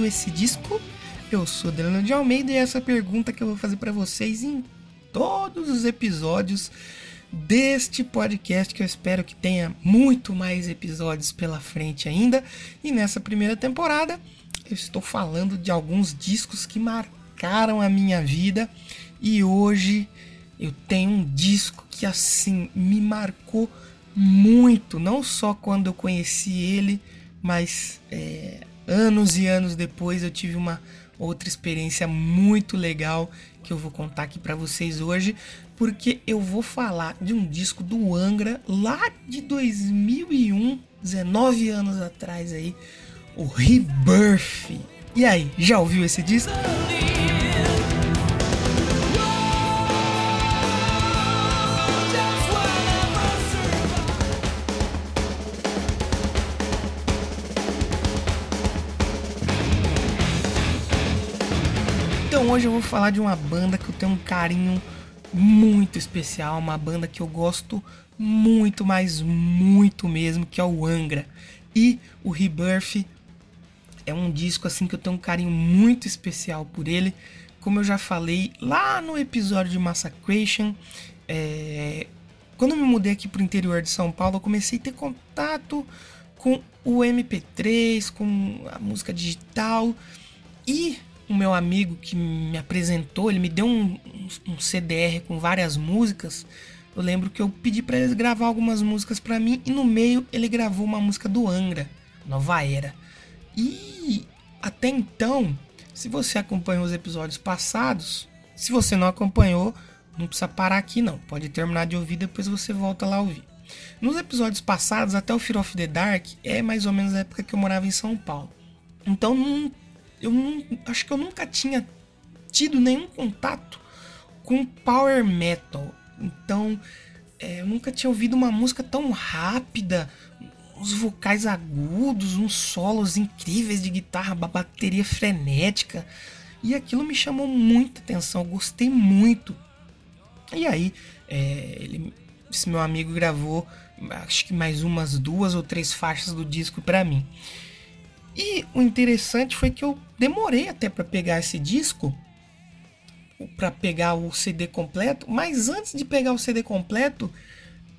ouviu esse disco? Eu sou Delano de Almeida e essa é pergunta que eu vou fazer para vocês em todos os episódios deste podcast que eu espero que tenha muito mais episódios pela frente ainda. E nessa primeira temporada eu estou falando de alguns discos que marcaram a minha vida e hoje eu tenho um disco que assim me marcou muito, não só quando eu conheci ele, mas é, anos e anos depois eu tive uma outra experiência muito legal que eu vou contar aqui para vocês hoje, porque eu vou falar de um disco do Angra lá de 2001, 19 anos atrás aí, o Rebirth. E aí, já ouviu esse disco? Hoje eu vou falar de uma banda que eu tenho um carinho muito especial, uma banda que eu gosto muito, mas muito mesmo, que é o Angra. E o Rebirth é um disco assim que eu tenho um carinho muito especial por ele. Como eu já falei lá no episódio de Massacration, é... quando eu me mudei aqui para o interior de São Paulo, eu comecei a ter contato com o MP3, com a música digital e o meu amigo que me apresentou, ele me deu um, um, CDR com várias músicas. Eu lembro que eu pedi para ele gravar algumas músicas para mim e no meio ele gravou uma música do Angra, Nova Era. E até então, se você acompanhou os episódios passados, se você não acompanhou, não precisa parar aqui não. Pode terminar de ouvir, depois você volta lá ouvir. Nos episódios passados, até o Fear of the Dark, é mais ou menos a época que eu morava em São Paulo. Então não eu não, acho que eu nunca tinha tido nenhum contato com power metal. Então, é, eu nunca tinha ouvido uma música tão rápida, uns vocais agudos, uns solos incríveis de guitarra, bateria frenética. E aquilo me chamou muita atenção, gostei muito. E aí, é, ele, esse meu amigo gravou, acho que mais umas duas ou três faixas do disco para mim. E o interessante foi que eu demorei até para pegar esse disco, para pegar o CD completo, mas antes de pegar o CD completo,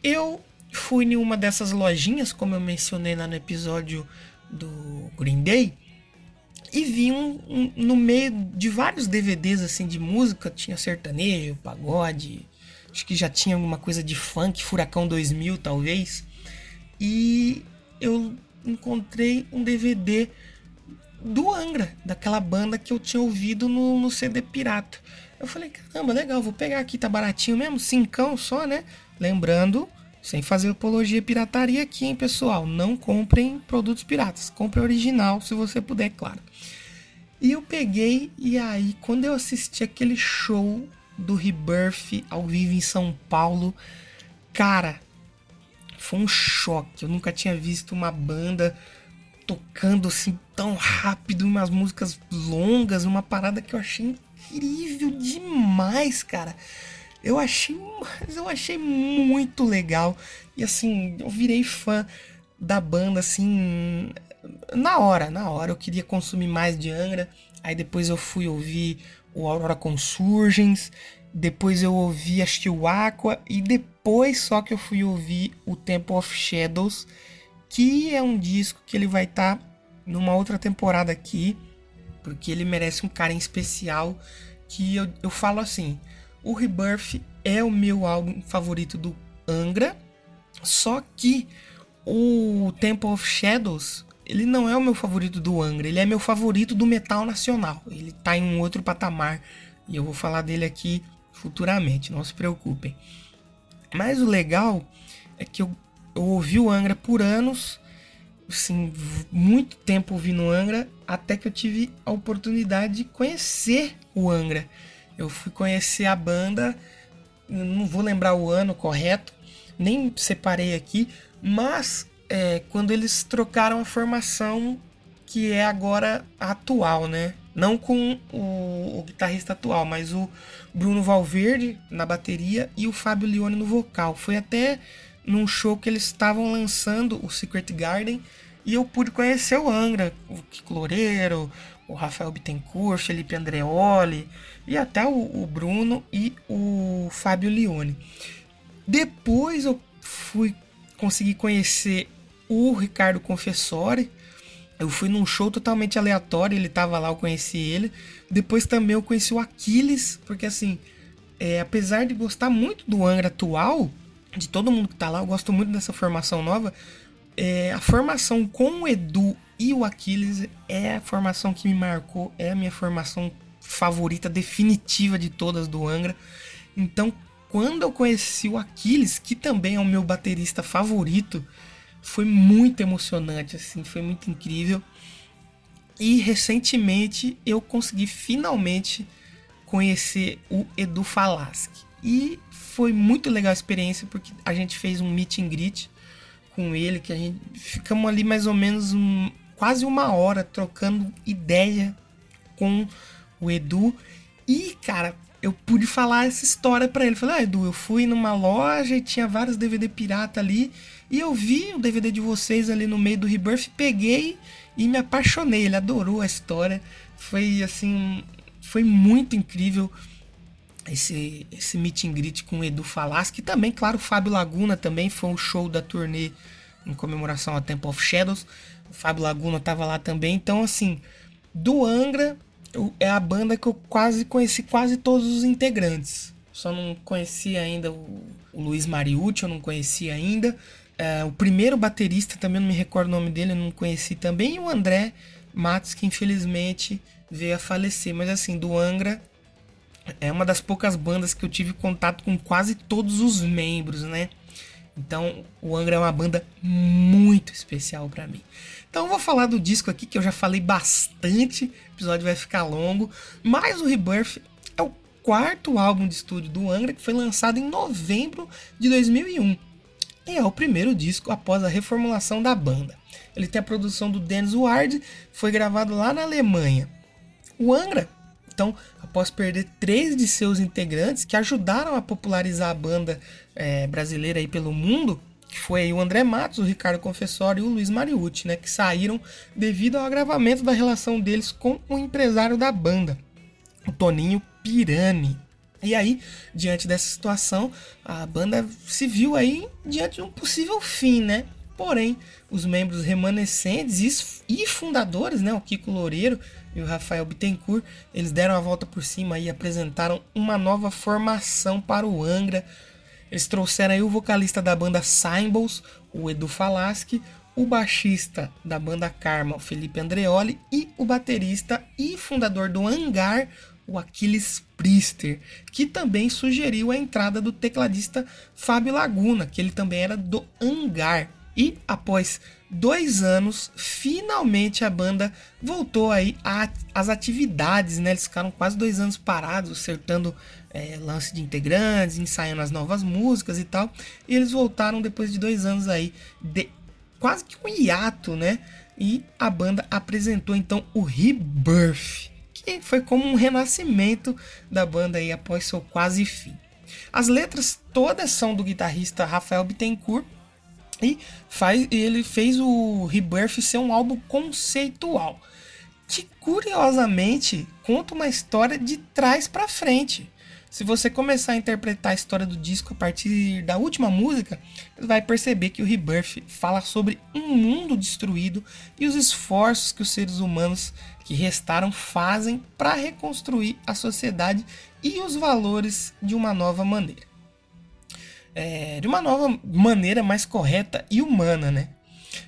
eu fui em uma dessas lojinhas, como eu mencionei lá no episódio do Green Day, e vi um, um, no meio de vários DVDs assim de música, tinha sertanejo, pagode, acho que já tinha alguma coisa de funk, Furacão 2000 talvez. E eu encontrei um DVD do Angra, daquela banda que eu tinha ouvido no, no CD pirata. Eu falei, caramba, legal, vou pegar aqui, tá baratinho mesmo, cincão só, né? Lembrando, sem fazer apologia pirataria aqui, hein, pessoal? Não comprem produtos piratas, compre original, se você puder, claro. E eu peguei, e aí, quando eu assisti aquele show do Rebirth ao vivo em São Paulo, cara, foi um choque. Eu nunca tinha visto uma banda tocando assim tão rápido, umas músicas longas, uma parada que eu achei incrível demais, cara. Eu achei, eu achei muito legal e assim, eu virei fã da banda assim na hora, na hora eu queria consumir mais de Angra. Aí depois eu fui ouvir o Aurora Consurgens, depois eu ouvi acho que o Aqua e depois só que eu fui ouvir o Temple of Shadows, que é um disco que ele vai estar tá numa outra temporada aqui, porque ele merece um carinho especial. Que eu, eu falo assim: o Rebirth é o meu álbum favorito do Angra, só que o Temple of Shadows ele não é o meu favorito do Angra, ele é meu favorito do metal nacional. Ele tá em um outro patamar e eu vou falar dele aqui futuramente, não se preocupem. Mas o legal é que eu, eu ouvi o Angra por anos, assim, muito tempo ouvindo Angra, até que eu tive a oportunidade de conhecer o Angra. Eu fui conhecer a banda, não vou lembrar o ano correto, nem separei aqui, mas é, quando eles trocaram a formação que é agora atual, né? Não com o, o, guitarrista atual, mas o Bruno Valverde na bateria e o Fábio Leone no vocal. Foi até num show que eles estavam lançando o Secret Garden e eu pude conhecer o Angra, o Kiko o Rafael Bittencourt, Felipe Andreoli e até o, o Bruno e o Fábio Lione. Depois eu fui conseguir conhecer o Ricardo Confessori. Eu fui num show totalmente aleatório, ele tava lá, eu conheci ele. Depois também eu conheci o Aquiles, porque assim, é, apesar de gostar muito do Angra atual, de todo mundo que tá lá, eu gosto muito dessa formação nova. É, a formação com o Edu e o Aquiles é a formação que me marcou, é a minha formação favorita definitiva de todas do Angra. Então, quando eu conheci o Aquiles, que também é o meu baterista favorito, foi muito emocionante, assim, foi muito incrível. E recentemente eu consegui finalmente conhecer o Edu Falaschi. E foi muito legal a experiência porque a gente fez um meet and greet com ele, que a gente ficamos ali mais ou menos um, quase uma hora trocando ideia com o Edu. E, cara, eu pude falar essa história para ele. Falei, ah, Edu, eu fui numa loja e tinha vários DVD pirata ali. E eu vi o DVD de vocês ali no meio do Rebirth, peguei e me apaixonei. Ele adorou a história. Foi assim, foi muito incrível esse, esse meet and greet com o Edu Falaschi. Também, claro, o Fábio Laguna também foi um show da turnê em comemoração a Temple of Shadows. O Fábio Laguna tava lá também. Então, assim, do Angra é a banda que eu quase conheci quase todos os integrantes. Só não conhecia ainda o, o Luiz Mariucci, eu não conhecia ainda. É, o primeiro baterista, também não me recordo o nome dele, não conheci também. E o André Matos, que infelizmente veio a falecer. Mas assim, do Angra, é uma das poucas bandas que eu tive contato com quase todos os membros, né? Então, o Angra é uma banda muito especial para mim. Então, eu vou falar do disco aqui que eu já falei bastante, o episódio vai ficar longo, mas o Rebirth é o quarto álbum de estúdio do Angra que foi lançado em novembro de 2001 e é o primeiro disco após a reformulação da banda. Ele tem a produção do Dennis Ward, foi gravado lá na Alemanha. O Angra, então, após perder três de seus integrantes que ajudaram a popularizar a banda é, brasileira aí pelo mundo, que foi o André Matos, o Ricardo Confessori e o Luiz Mariucci, né, que saíram devido ao agravamento da relação deles com o empresário da banda, o Toninho Pirani. E aí, diante dessa situação, a banda se viu aí diante de um possível fim, né? Porém, os membros remanescentes e fundadores, né, o Kiko Loureiro e o Rafael Bittencourt, eles deram a volta por cima e apresentaram uma nova formação para o Angra. Eles trouxeram aí o vocalista da banda Symbols, o Edu Falaschi, o baixista da banda Karma, o Felipe Andreoli, e o baterista e fundador do Hangar, o Aquiles Priester, que também sugeriu a entrada do tecladista Fábio Laguna, que ele também era do Hangar. E após dois anos, finalmente a banda voltou aí às atividades, né? Eles ficaram quase dois anos parados, acertando é, lance de integrantes, ensaiando as novas músicas e tal. E eles voltaram depois de dois anos aí, de quase que um hiato, né? E a banda apresentou então o Rebirth que foi como um renascimento da banda aí após seu quase fim. As letras todas são do guitarrista Rafael Bittencourt e faz, ele fez o Rebirth ser um álbum conceitual que curiosamente conta uma história de trás para frente. Se você começar a interpretar a história do disco a partir da última música, vai perceber que o Rebirth fala sobre um mundo destruído e os esforços que os seres humanos que restaram fazem para reconstruir a sociedade e os valores de uma nova maneira. É, de uma nova maneira mais correta e humana, né?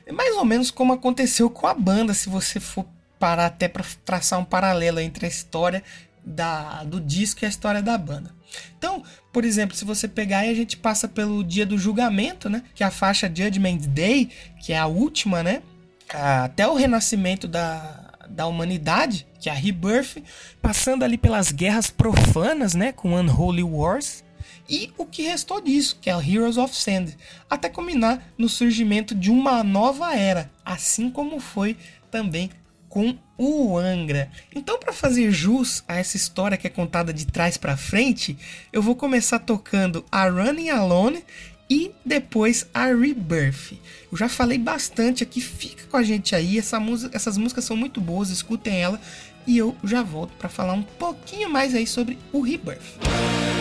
É mais ou menos como aconteceu com a banda, se você for parar até para traçar um paralelo entre a história da, do disco e a história da banda. Então, por exemplo, se você pegar e a gente passa pelo dia do julgamento, né? Que é a faixa Judgment Day, que é a última, né? Até o renascimento da, da humanidade, que é a Rebirth, passando ali pelas guerras profanas, né? Com Unholy Wars. E o que restou disso, que é o Heroes of Sand, até culminar no surgimento de uma nova era, assim como foi também com o Angra. Então, para fazer jus a essa história que é contada de trás para frente, eu vou começar tocando a Running Alone, e depois a Rebirth. Eu já falei bastante aqui, fica com a gente aí. Essa música, essas músicas são muito boas, escutem ela e eu já volto para falar um pouquinho mais aí sobre o Rebirth.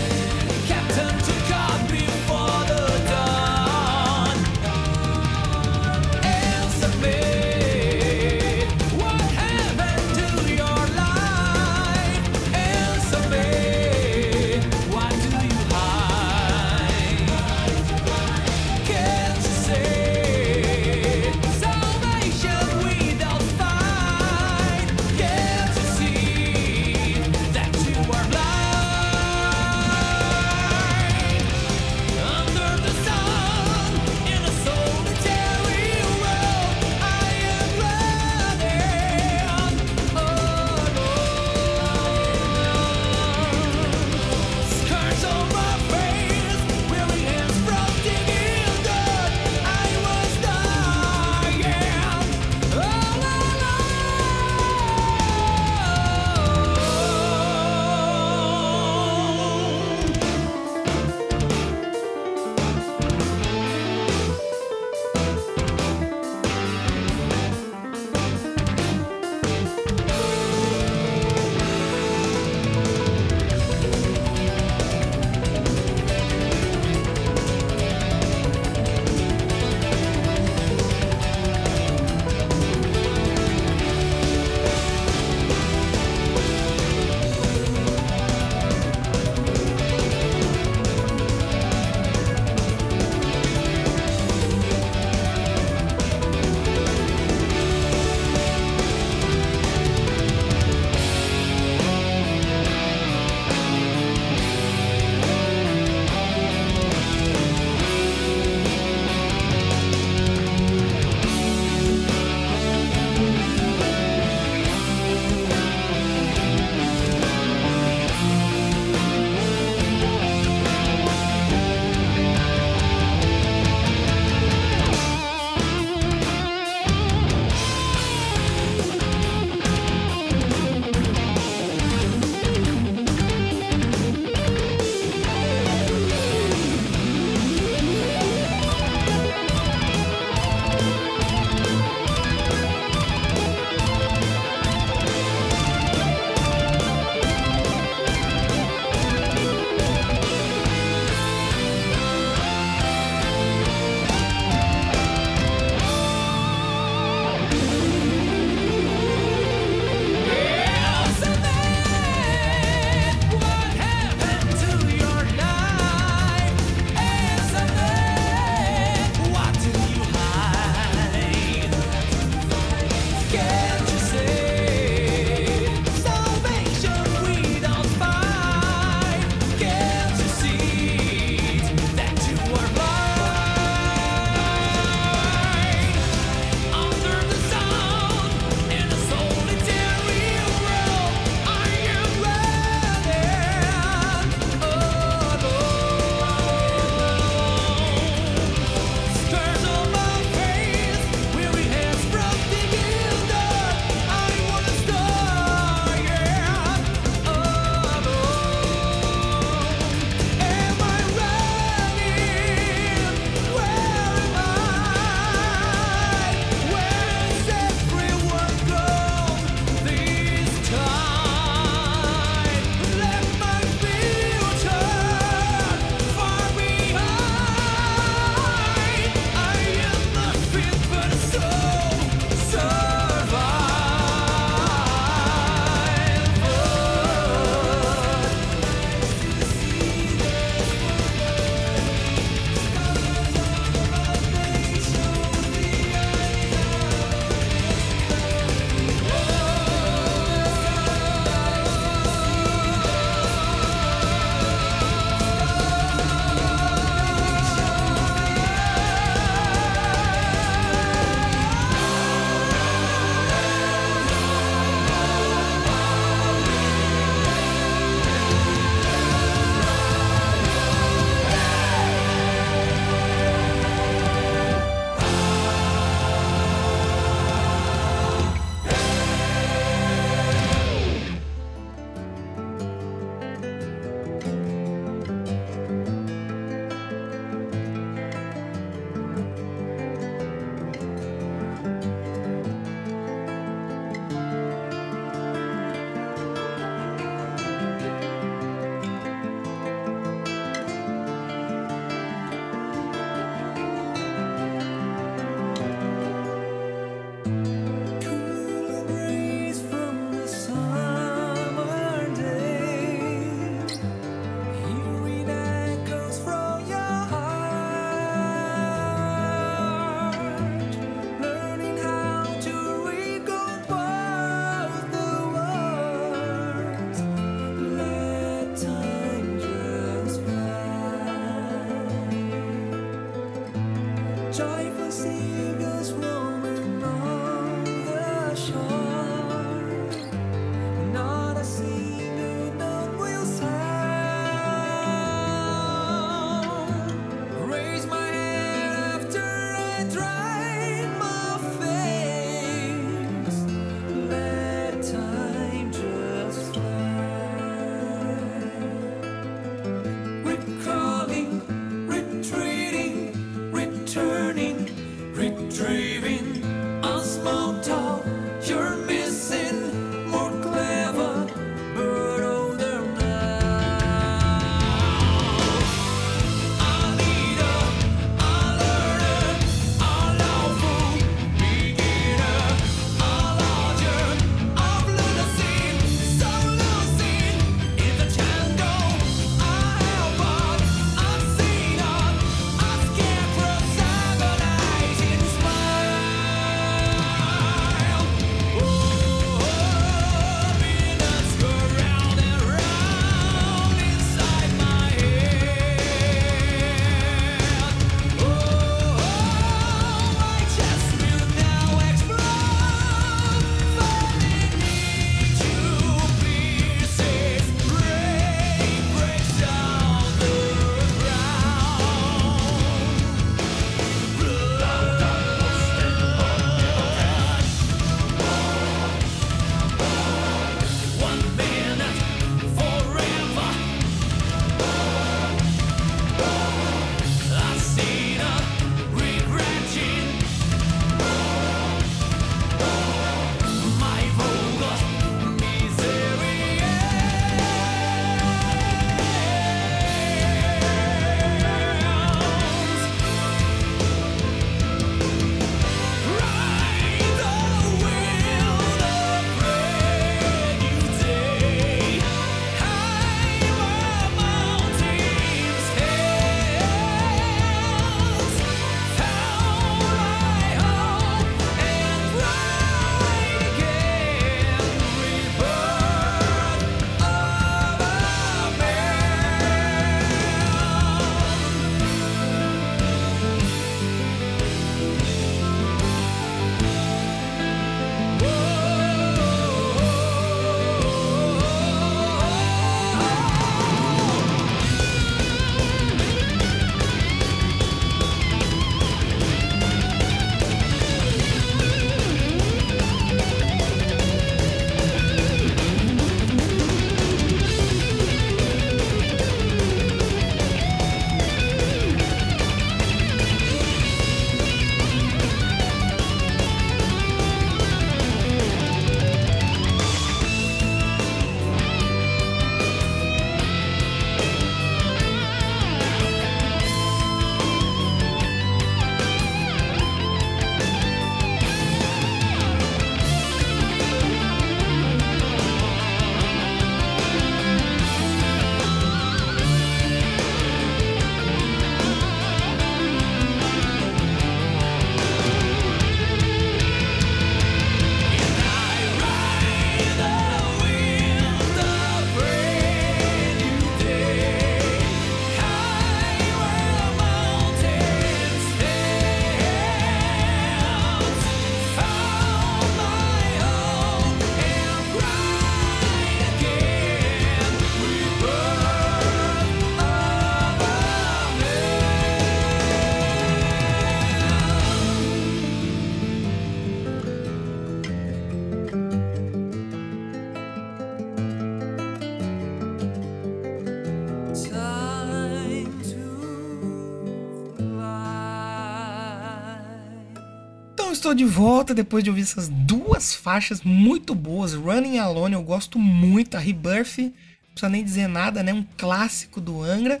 Estou de volta depois de ouvir essas duas faixas muito boas. Running Alone eu gosto muito, a Rebirth, não precisa nem dizer nada, né? Um clássico do Angra.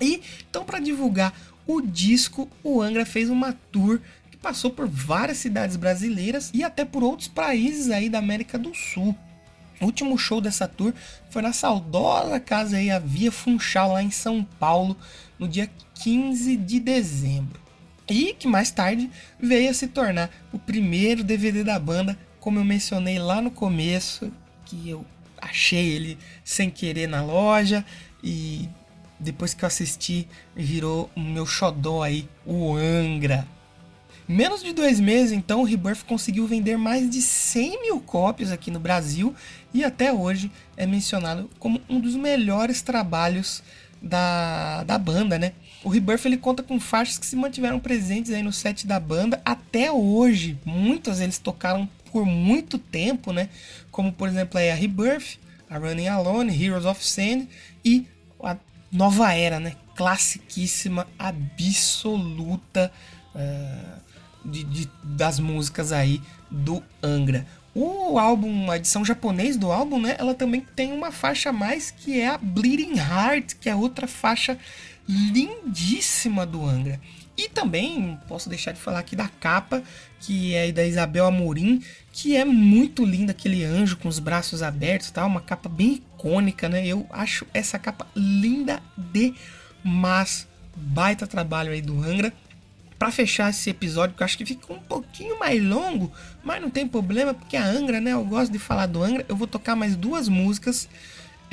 E então para divulgar o disco, o Angra fez uma tour que passou por várias cidades brasileiras e até por outros países aí da América do Sul. O último show dessa tour foi na saudosa casa aí, a Via Funchal, lá em São Paulo, no dia 15 de dezembro. E que mais tarde veio a se tornar o primeiro DVD da banda, como eu mencionei lá no começo, que eu achei ele sem querer na loja e depois que eu assisti virou o meu xodó aí, o Angra. Menos de dois meses, então, o Rebirth conseguiu vender mais de 100 mil cópias aqui no Brasil e até hoje é mencionado como um dos melhores trabalhos da, da banda, né? O Rebirth ele conta com faixas que se mantiveram presentes aí no set da banda até hoje. Muitas eles tocaram por muito tempo, né? Como por exemplo aí a Rebirth, a Running Alone, Heroes of Sand e a Nova Era, né? Classiquíssima, absoluta uh, de, de, das músicas aí do Angra. O álbum, a edição japonês do álbum, né? Ela também tem uma faixa a mais que é a Bleeding Heart, que é outra faixa lindíssima do Angra. E também posso deixar de falar aqui da capa, que é da Isabel Amorim, que é muito linda, aquele anjo com os braços abertos, tá? Uma capa bem icônica, né? Eu acho essa capa linda demais. Baita trabalho aí do Angra para fechar esse episódio, que eu acho que fica um pouquinho mais longo, mas não tem problema, porque a Angra, né? Eu gosto de falar do Angra. Eu vou tocar mais duas músicas.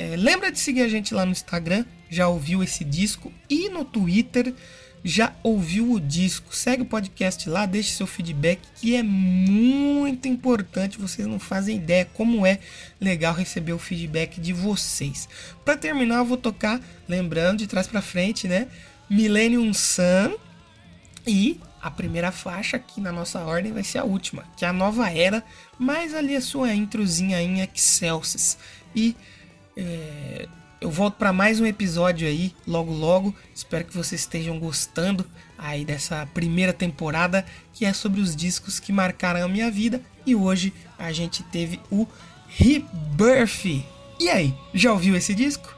É, lembra de seguir a gente lá no Instagram, já ouviu esse disco, e no Twitter, já ouviu o disco. Segue o podcast lá, deixe seu feedback, que é muito importante. Vocês não fazem ideia como é legal receber o feedback de vocês. Para terminar, eu vou tocar, lembrando de trás para frente, né? Millennium Sun e a primeira faixa aqui na nossa ordem vai ser a última, que é a nova era, mas ali a sua introzinha em Excelsis. E é, eu volto para mais um episódio aí, logo logo. Espero que vocês estejam gostando aí dessa primeira temporada, que é sobre os discos que marcaram a minha vida. E hoje a gente teve o Rebirth. E aí, já ouviu esse disco?